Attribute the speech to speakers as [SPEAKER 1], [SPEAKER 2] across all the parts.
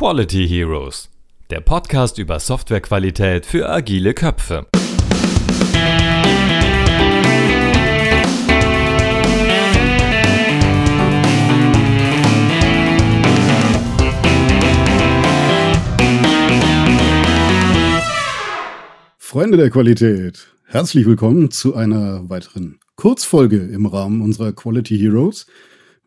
[SPEAKER 1] Quality Heroes, der Podcast über Softwarequalität für agile Köpfe.
[SPEAKER 2] Freunde der Qualität, herzlich willkommen zu einer weiteren Kurzfolge im Rahmen unserer Quality Heroes.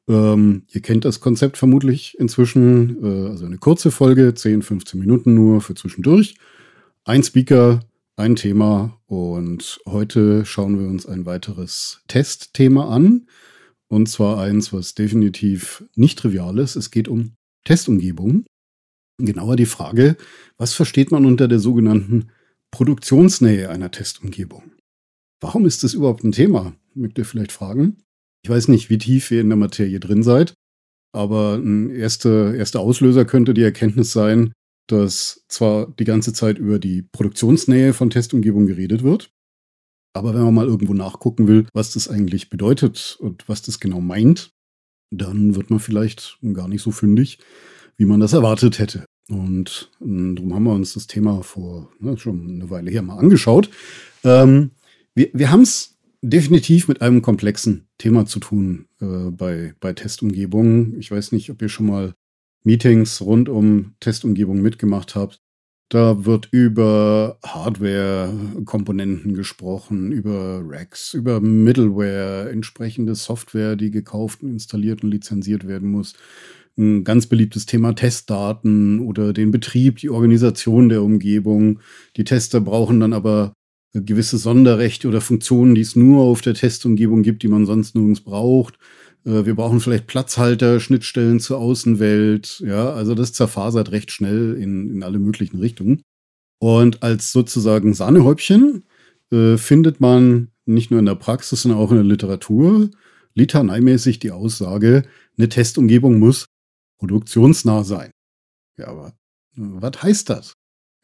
[SPEAKER 2] Ähm, ihr kennt das Konzept vermutlich inzwischen. Äh, also eine kurze Folge, 10, 15 Minuten nur für zwischendurch. Ein Speaker, ein Thema und heute schauen wir uns ein weiteres Testthema an. Und zwar eins, was definitiv nicht trivial ist. Es geht um Testumgebungen. Genauer die Frage, was versteht man unter der sogenannten Produktionsnähe einer Testumgebung? Warum ist das überhaupt ein Thema? Mögt ihr vielleicht fragen? Ich weiß nicht, wie tief ihr in der Materie drin seid, aber ein erster, erster Auslöser könnte die Erkenntnis sein, dass zwar die ganze Zeit über die Produktionsnähe von Testumgebungen geredet wird, aber wenn man mal irgendwo nachgucken will, was das eigentlich bedeutet und was das genau meint, dann wird man vielleicht gar nicht so fündig, wie man das erwartet hätte. Und ähm, darum haben wir uns das Thema vor ne, schon eine Weile her mal angeschaut. Ähm, wir wir haben es definitiv mit einem komplexen Thema zu tun äh, bei, bei Testumgebungen. Ich weiß nicht, ob ihr schon mal Meetings rund um Testumgebungen mitgemacht habt. Da wird über Hardware-Komponenten gesprochen, über Racks, über Middleware, entsprechende Software, die gekauft und installiert und lizenziert werden muss. Ein ganz beliebtes Thema Testdaten oder den Betrieb, die Organisation der Umgebung. Die Tester brauchen dann aber gewisse Sonderrechte oder Funktionen, die es nur auf der Testumgebung gibt, die man sonst nirgends braucht. Äh, wir brauchen vielleicht Platzhalter, Schnittstellen zur Außenwelt. Ja, also das zerfasert recht schnell in, in alle möglichen Richtungen. Und als sozusagen Sahnehäubchen äh, findet man nicht nur in der Praxis, sondern auch in der Literatur litaneimäßig die Aussage, eine Testumgebung muss produktionsnah sein. Ja, aber äh, was heißt das?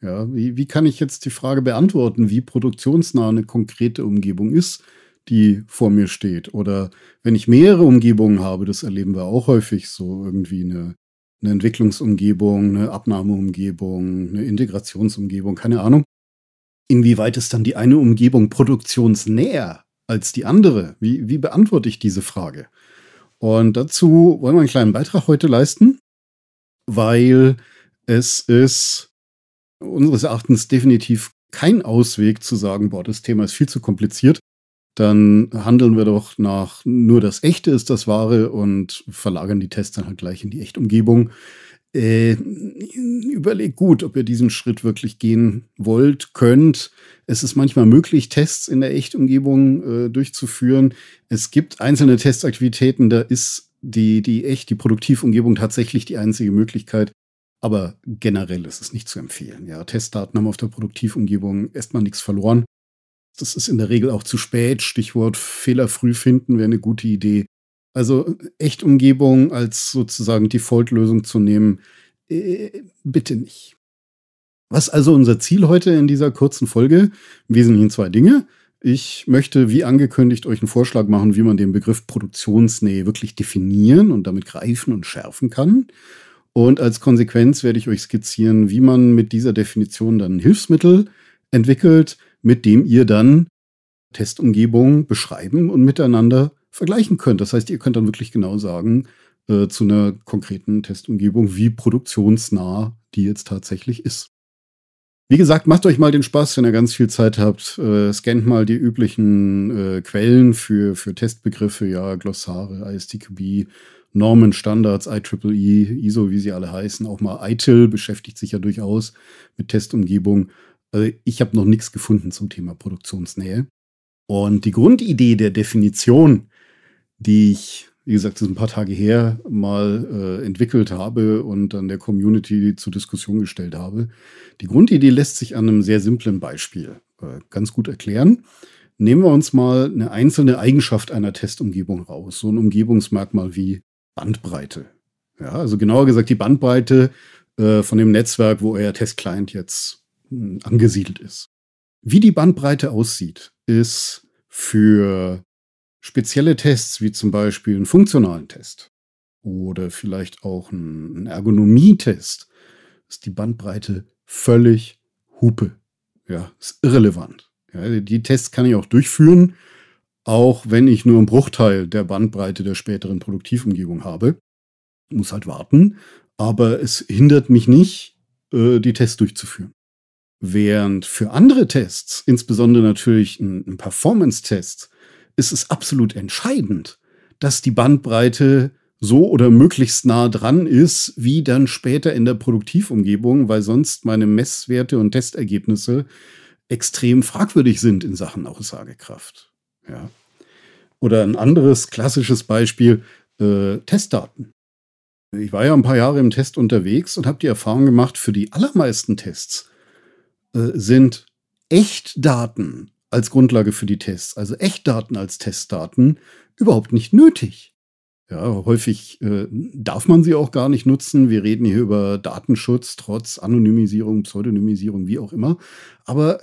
[SPEAKER 2] Ja, wie, wie kann ich jetzt die Frage beantworten, wie produktionsnah eine konkrete Umgebung ist, die vor mir steht? Oder wenn ich mehrere Umgebungen habe, das erleben wir auch häufig, so irgendwie eine, eine Entwicklungsumgebung, eine Abnahmeumgebung, eine Integrationsumgebung, keine Ahnung. Inwieweit ist dann die eine Umgebung produktionsnäher als die andere? Wie, wie beantworte ich diese Frage? Und dazu wollen wir einen kleinen Beitrag heute leisten, weil es ist unseres Erachtens definitiv kein Ausweg zu sagen, boah, das Thema ist viel zu kompliziert. Dann handeln wir doch nach nur das Echte ist das Wahre und verlagern die Tests dann halt gleich in die Echtumgebung. Äh, überlegt gut, ob ihr diesen Schritt wirklich gehen wollt, könnt. Es ist manchmal möglich, Tests in der Echtumgebung äh, durchzuführen. Es gibt einzelne Testaktivitäten, da ist die, die echt, die Produktivumgebung tatsächlich die einzige Möglichkeit. Aber generell ist es nicht zu empfehlen. Ja, Testdaten haben auf der Produktivumgebung erstmal nichts verloren. Das ist in der Regel auch zu spät. Stichwort Fehler früh finden wäre eine gute Idee. Also Echtumgebung als sozusagen Default-Lösung zu nehmen, äh, bitte nicht. Was also unser Ziel heute in dieser kurzen Folge? Im Wesentlichen zwei Dinge. Ich möchte, wie angekündigt, euch einen Vorschlag machen, wie man den Begriff Produktionsnähe wirklich definieren und damit greifen und schärfen kann. Und als Konsequenz werde ich euch skizzieren, wie man mit dieser Definition dann ein Hilfsmittel entwickelt, mit dem ihr dann Testumgebungen beschreiben und miteinander vergleichen könnt. Das heißt, ihr könnt dann wirklich genau sagen äh, zu einer konkreten Testumgebung, wie produktionsnah die jetzt tatsächlich ist. Wie gesagt, macht euch mal den Spaß, wenn ihr ganz viel Zeit habt. Äh, scannt mal die üblichen äh, Quellen für, für Testbegriffe, ja, Glossare, ISTQB, Normen, Standards, IEEE, ISO, wie sie alle heißen. Auch mal ITIL beschäftigt sich ja durchaus mit Testumgebung. Also ich habe noch nichts gefunden zum Thema Produktionsnähe. Und die Grundidee der Definition, die ich, wie gesagt, das ist ein paar Tage her, mal äh, entwickelt habe und dann der Community zur Diskussion gestellt habe. Die Grundidee lässt sich an einem sehr simplen Beispiel äh, ganz gut erklären. Nehmen wir uns mal eine einzelne Eigenschaft einer Testumgebung raus, so ein Umgebungsmerkmal wie Bandbreite. Ja, also genauer gesagt die Bandbreite äh, von dem Netzwerk, wo euer Testclient jetzt mh, hm, angesiedelt ist. Wie die Bandbreite aussieht, ist für spezielle Tests, wie zum Beispiel einen funktionalen Test oder vielleicht auch einen Ergonomietest, ist die Bandbreite völlig Hupe. Ja, ist irrelevant. Ja, die Tests kann ich auch durchführen, auch wenn ich nur einen Bruchteil der Bandbreite der späteren Produktivumgebung habe. Muss halt warten, aber es hindert mich nicht, äh, die Tests durchzuführen. Während für andere Tests, insbesondere natürlich ein, Performance-Test, ist es absolut entscheidend, dass die Bandbreite so oder möglichst nah dran ist, wie dann später in der Produktivumgebung, weil sonst meine Messwerte und Testergebnisse extrem fragwürdig sind in Sachen Aussagekraft. Ja. Oder ein anderes klassisches Beispiel, äh, Testdaten. Ich war ja ein paar Jahre im Test unterwegs und habe die Erfahrung gemacht, für die allermeisten Tests äh, sind Echtdaten als Grundlage für die Tests, also Echtdaten als Testdaten, überhaupt nicht nötig. Ja, häufig äh, darf man sie auch gar nicht nutzen. Wir reden hier über Datenschutz, trotz Anonymisierung, Pseudonymisierung, wie auch immer. Aber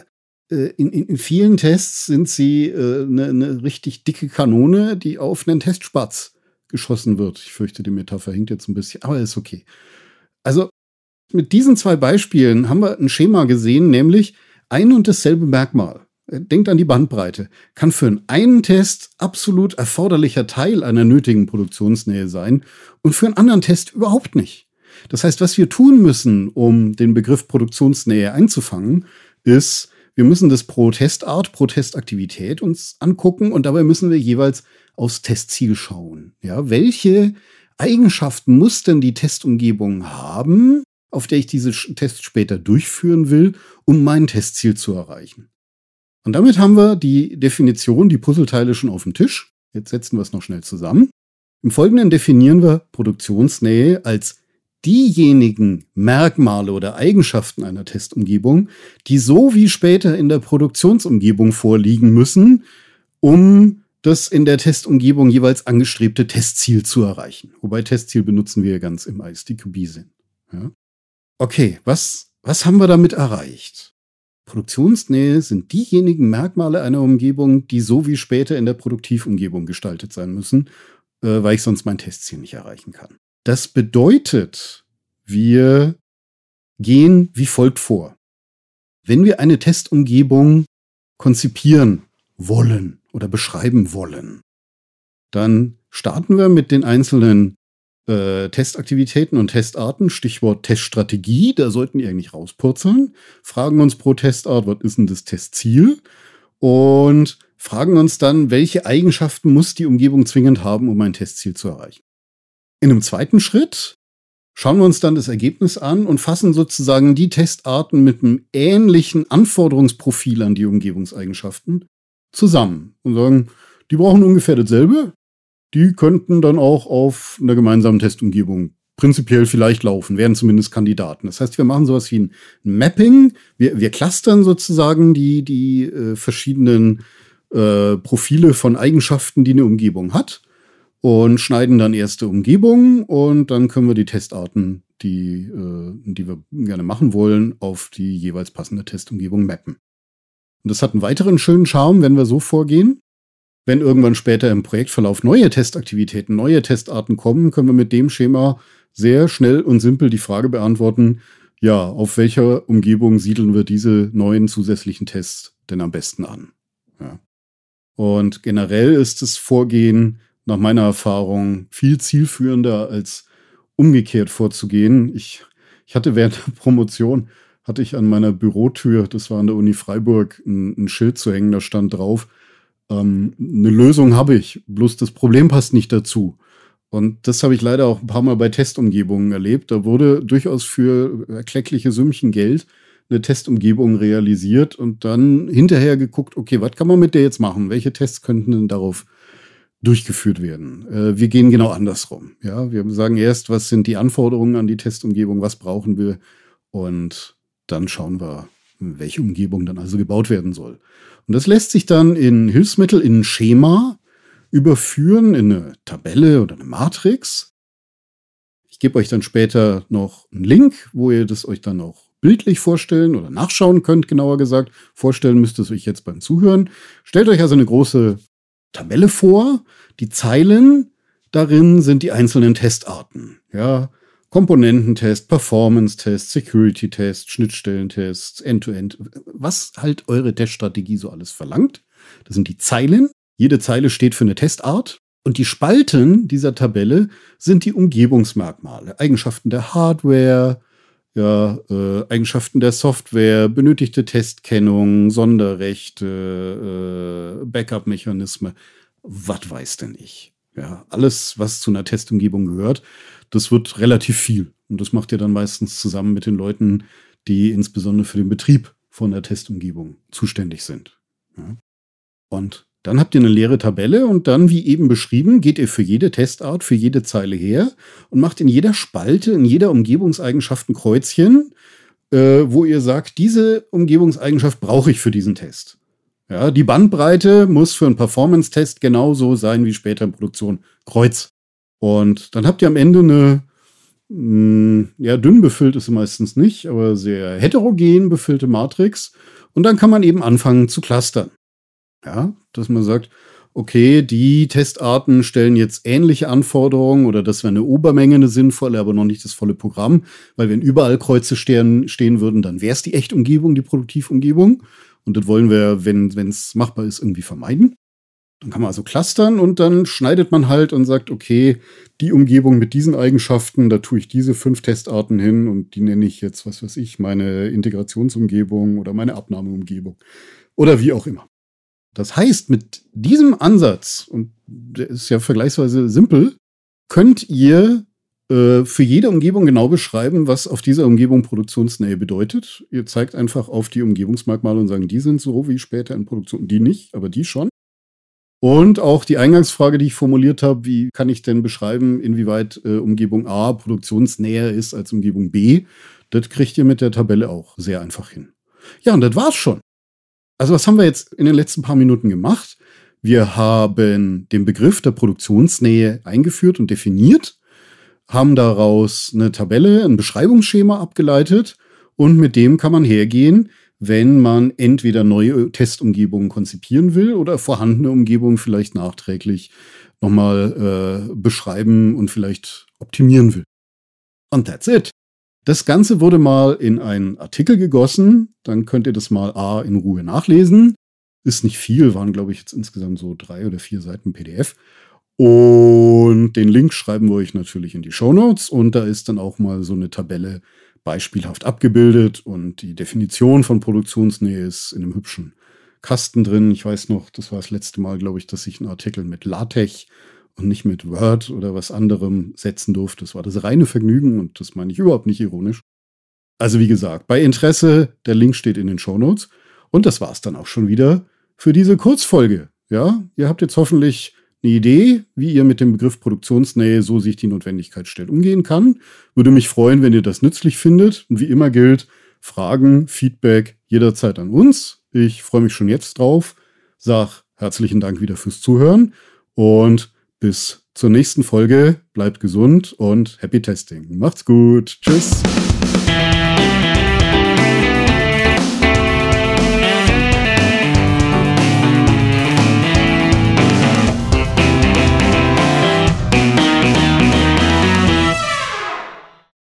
[SPEAKER 2] in, in, vielen Tests sind sie eine äh, ne richtig dicke Kanone, die auf einen Testspatz geschossen wird. Ich fürchte, die Metapher hinkt jetzt ein bisschen, aber ist okay. Also mit diesen zwei Beispielen haben wir ein Schema gesehen, nämlich ein und dasselbe Merkmal denkt an die Bandbreite, kann für einen Test absolut erforderlicher Teil einer nötigen Produktionsnähe sein und für einen anderen Test überhaupt nicht. Das heißt, was wir tun müssen, um den Begriff Produktionsnähe einzufangen, ist, wir müssen das pro Testart, pro Testaktivität uns angucken und dabei müssen wir jeweils aufs Testziel schauen. Ja, welche Eigenschaften muss denn die Testumgebung haben, auf der ich diese Tests später durchführen will, um mein Testziel zu erreichen? Und damit haben wir die Definition, die Puzzleteile schon auf dem Tisch. Jetzt setzen wir es noch schnell zusammen. Im Folgenden definieren wir Produktionsnähe als diejenigen Merkmale oder Eigenschaften einer Testumgebung, die so wie später in der Produktionsumgebung vorliegen müssen, um das in der Testumgebung jeweils angestrebte Testziel zu erreichen. Wobei Testziel benutzen wir ganz im ISTQB-Sinn. Ja? Okay, was, was haben wir damit erreicht? Produktionsnähe sind diejenigen Merkmale einer Umgebung, die so wie später in der Produktivumgebung gestaltet sein müssen, äh, weil ich sonst mein Testziel nicht erreichen kann. Das bedeutet, wir gehen wie folgt vor. Wenn wir eine Testumgebung konzipieren wollen oder beschreiben wollen, dann starten wir mit den einzelnen äh, Testaktivitäten und Testarten, Stichwort Teststrategie, da sollten die eigentlich rauspurzeln, fragen uns pro Testart, was ist denn das Testziel und fragen uns dann, welche Eigenschaften muss die Umgebung zwingend haben, um ein Testziel zu erreichen. In einem zweiten Schritt schauen wir uns dann das Ergebnis an und fassen sozusagen die Testarten mit einem ähnlichen Anforderungsprofil an die Umgebungseigenschaften zusammen und sagen, die brauchen ungefähr dasselbe, die könnten dann auch auf einer gemeinsamen Testumgebung prinzipiell vielleicht laufen, wären zumindest Kandidaten. Das heißt, wir machen sowas wie ein Mapping. Wir, wir clustern sozusagen die, die äh, verschiedenen äh, Profile von Eigenschaften, die eine Umgebung hat und schneiden dann erste Umgebungen und dann können wir die Testarten, die, äh, die wir gerne machen wollen, auf die jeweils passende Testumgebung mappen. Und das hat einen weiteren schönen Charme, wenn wir so vorgehen. Wenn irgendwann später im Projektverlauf neue Testaktivitäten, neue Testarten kommen, können wir mit dem Schema sehr schnell und simpel die Frage beantworten, ja, auf welcher Umgebung siedeln wir diese neuen zusätzlichen Tests denn am besten an? Ja. Und generell ist das Vorgehen nach meiner Erfahrung viel zielführender als umgekehrt vorzugehen. Ich, ich hatte während der Promotion, hatte ich an meiner Bürotür, das war an der Uni Freiburg, ein, ein Schild zu hängen, da stand drauf, ähm, eine Lösung habe ich, bloß das Problem passt nicht dazu. Und das habe ich leider auch ein paar Mal bei Testumgebungen erlebt. Da wurde durchaus für erkleckliche Sümmchen Geld eine Testumgebung realisiert und dann hinterher geguckt, okay, was kann man mit der jetzt machen? Welche Tests könnten denn darauf durchgeführt werden? Äh, wir gehen genau andersrum. Ja, wir sagen erst, was sind die Anforderungen an die Testumgebung, was brauchen wir und dann schauen wir, welche Umgebung dann also gebaut werden soll. Und das lässt sich dann in Hilfsmittel, in ein Schema überführen, in eine Tabelle oder eine Matrix. Ich gebe euch dann später noch einen Link, wo ihr das euch dann auch bildlich vorstellen oder nachschauen könnt, genauer gesagt. Vorstellen müsst ihr es euch jetzt beim Zuhören. Stellt euch also eine große Tabelle vor. Die Zeilen darin sind die einzelnen Testarten. Ja, Komponententest, Performance-Test, Security-Test, Schnittstellentests, End-to-End, was halt eure Teststrategie so alles verlangt. Das sind die Zeilen. Jede Zeile steht für eine Testart. Und die Spalten dieser Tabelle sind die Umgebungsmerkmale, Eigenschaften der Hardware, ja, äh, Eigenschaften der Software, benötigte Testkennung, Sonderrechte, äh, Backup-Mechanismen, was weiß denn ich. Ja, alles, was zu einer Testumgebung gehört, das wird relativ viel. Und das macht ihr dann meistens zusammen mit den Leuten, die insbesondere für den Betrieb von der Testumgebung zuständig sind. Ja. Und dann habt ihr eine leere Tabelle und dann, wie eben beschrieben, geht ihr für jede Testart, für jede Zeile her und macht in jeder Spalte, in jeder Umgebungseigenschaft ein Kreuzchen, äh, wo ihr sagt, diese Umgebungseigenschaft brauche ich für diesen Test. Ja, die Bandbreite muss für einen Performance-Test genauso sein wie später in Produktion. Kreuz. Und dann habt ihr am Ende eine, mh, hm, ja, dünn befüllt ist sie meistens nicht, aber sehr heterogen befüllte Matrix. Und dann kann man eben anfangen zu clustern. Ja, dass man sagt, okay, die Testarten stellen jetzt ähnliche Anforderungen oder das wäre eine Obermenge eine sinnvolle, aber noch nicht das volle Programm, weil wenn überall Kreuze stehen, stehen würden, dann wäre es die Echtumgebung, die Produktivumgebung. Und das wollen wir, wenn es machbar ist, irgendwie vermeiden. Dann kann man also clustern und dann schneidet man halt und sagt, okay, die Umgebung mit diesen Eigenschaften, da tue ich diese fünf Testarten hin und die nenne ich jetzt, was weiß ich, meine Integrationsumgebung oder meine Abnahmeumgebung oder wie auch immer. Das heißt, mit diesem Ansatz, und der ist ja vergleichsweise simpel, könnt ihr äh, für jede Umgebung genau beschreiben, was auf dieser Umgebung Produktionsnähe bedeutet. Ihr zeigt einfach auf die Umgebungsmerkmale und sagen, die sind so wie später in Produktion, die nicht, aber die schon. Und auch die Eingangsfrage, die ich formuliert habe, wie kann ich denn beschreiben, inwieweit äh, Umgebung A produktionsnäher ist als Umgebung B, das kriegt ihr mit der Tabelle auch sehr einfach hin. Ja, und das war's schon. Also was haben wir jetzt in den letzten paar Minuten gemacht? Wir haben den Begriff der Produktionsnähe eingeführt und definiert, haben daraus eine Tabelle, ein Beschreibungsschema abgeleitet und mit dem kann man hergehen, wenn man entweder neue Testumgebungen konzipieren will oder vorhandene Umgebungen vielleicht nachträglich nochmal äh, beschreiben und vielleicht optimieren will. Und that's it. Das Ganze wurde mal in einen Artikel gegossen. Dann könnt ihr das mal A in Ruhe nachlesen. Ist nicht viel, waren glaube ich jetzt insgesamt so drei oder vier Seiten PDF. Und den Link schreiben wir euch natürlich in die Show Notes. Und da ist dann auch mal so eine Tabelle beispielhaft abgebildet. Und die Definition von Produktionsnähe ist in einem hübschen Kasten drin. Ich weiß noch, das war das letzte Mal, glaube ich, dass ich einen Artikel mit LaTeX und nicht mit Word oder was anderem setzen durfte. Das war das reine Vergnügen und das meine ich überhaupt nicht ironisch. Also wie gesagt, bei Interesse, der Link steht in den Show Notes. Und das war es dann auch schon wieder für diese Kurzfolge. Ja, ihr habt jetzt hoffentlich eine Idee, wie ihr mit dem Begriff Produktionsnähe, so sich die Notwendigkeit stellt, umgehen kann. Würde mich freuen, wenn ihr das nützlich findet. Und wie immer gilt, Fragen, Feedback jederzeit an uns. Ich freue mich schon jetzt drauf. Sag herzlichen Dank wieder fürs Zuhören und bis zur nächsten Folge. Bleibt gesund und happy testing. Macht's gut. Tschüss.